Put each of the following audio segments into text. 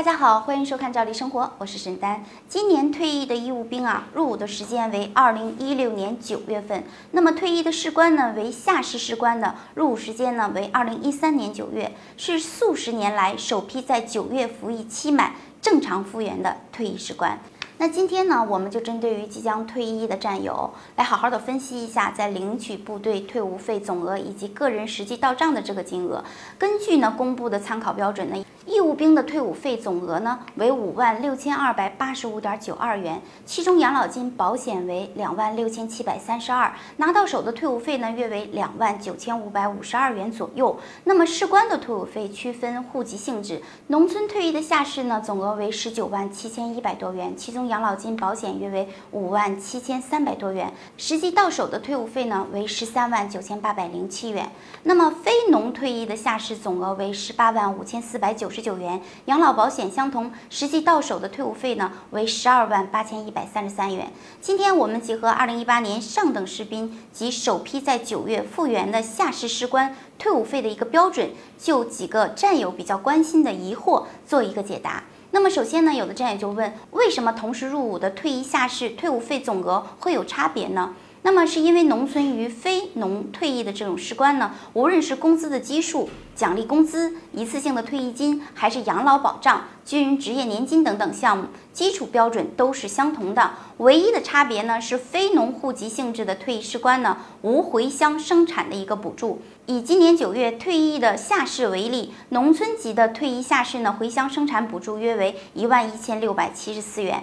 大家好，欢迎收看《赵丽生活》，我是沈丹。今年退役的义务兵啊，入伍的时间为二零一六年九月份。那么退役的士官呢，为下士士官的，入伍时间呢为二零一三年九月，是数十年来首批在九月服役期满正常复员的退役士官。那今天呢，我们就针对于即将退役的战友，来好好的分析一下，在领取部队退伍费总额以及个人实际到账的这个金额。根据呢公布的参考标准呢。义务兵的退伍费总额呢为五万六千二百八十五点九二元，其中养老金、保险为两万六千七百三十二，拿到手的退伍费呢约为两万九千五百五十二元左右。那么士官的退伍费区分户籍性质，农村退役的下士呢总额为十九万七千一百多元，其中养老金、保险约为五万七千三百多元，实际到手的退伍费呢为十三万九千八百零七元。那么非农退役的下士总额为十八万五千四百九。十九元，养老保险相同，实际到手的退伍费呢为十二万八千一百三十三元。今天我们结合二零一八年上等士兵及首批在九月复员的下士士官退伍费的一个标准，就几个战友比较关心的疑惑做一个解答。那么首先呢，有的战友就问，为什么同时入伍的退役下士退伍费总额会有差别呢？那么是因为农村与非农退役的这种士官呢，无论是工资的基数、奖励工资、一次性的退役金，还是养老保障、军人职业年金等等项目，基础标准都是相同的。唯一的差别呢，是非农户籍性质的退役士官呢，无回乡生产的一个补助。以今年九月退役的下士为例，农村籍的退役下士呢，回乡生产补助约为一万一千六百七十四元。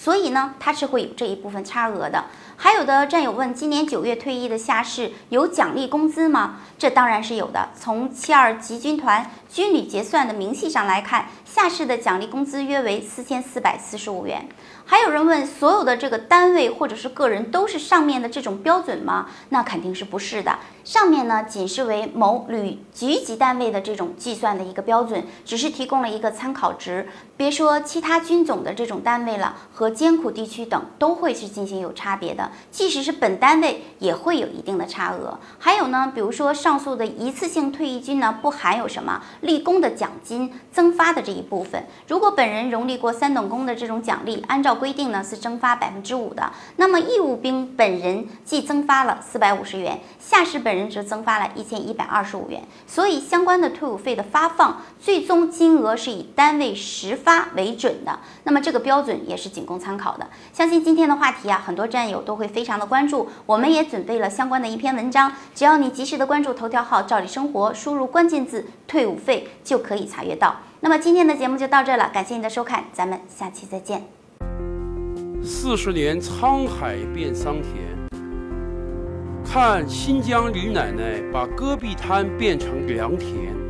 所以呢，它是会有这一部分差额的。还有的战友问，今年九月退役的下士有奖励工资吗？这当然是有的。从七二级军团军旅结算的明细上来看，下士的奖励工资约为四千四百四十五元。还有人问，所有的这个单位或者是个人都是上面的这种标准吗？那肯定是不是的。上面呢，仅是为某旅局级单位的这种计算的一个标准，只是提供了一个参考值。别说其他军种的这种单位了，和艰苦地区等都会是进行有差别的。即使是本单位也会有一定的差额。还有呢，比如说上述的一次性退役金呢，不含有什么立功的奖金增发的这一部分。如果本人荣立过三等功的这种奖励，按照规定呢是增发百分之五的，那么义务兵本人既增发了四百五十元，下士本人则增发了一千一百二十五元。所以相关的退伍费的发放，最终金额是以单位实。发为准的，那么这个标准也是仅供参考的。相信今天的话题啊，很多战友都会非常的关注，我们也准备了相关的一篇文章，只要你及时的关注头条号“照理生活”，输入关键字“退伍费”就可以查阅到。那么今天的节目就到这了，感谢你的收看，咱们下期再见。四十年沧海变桑田，看新疆李奶奶把戈壁滩变成良田。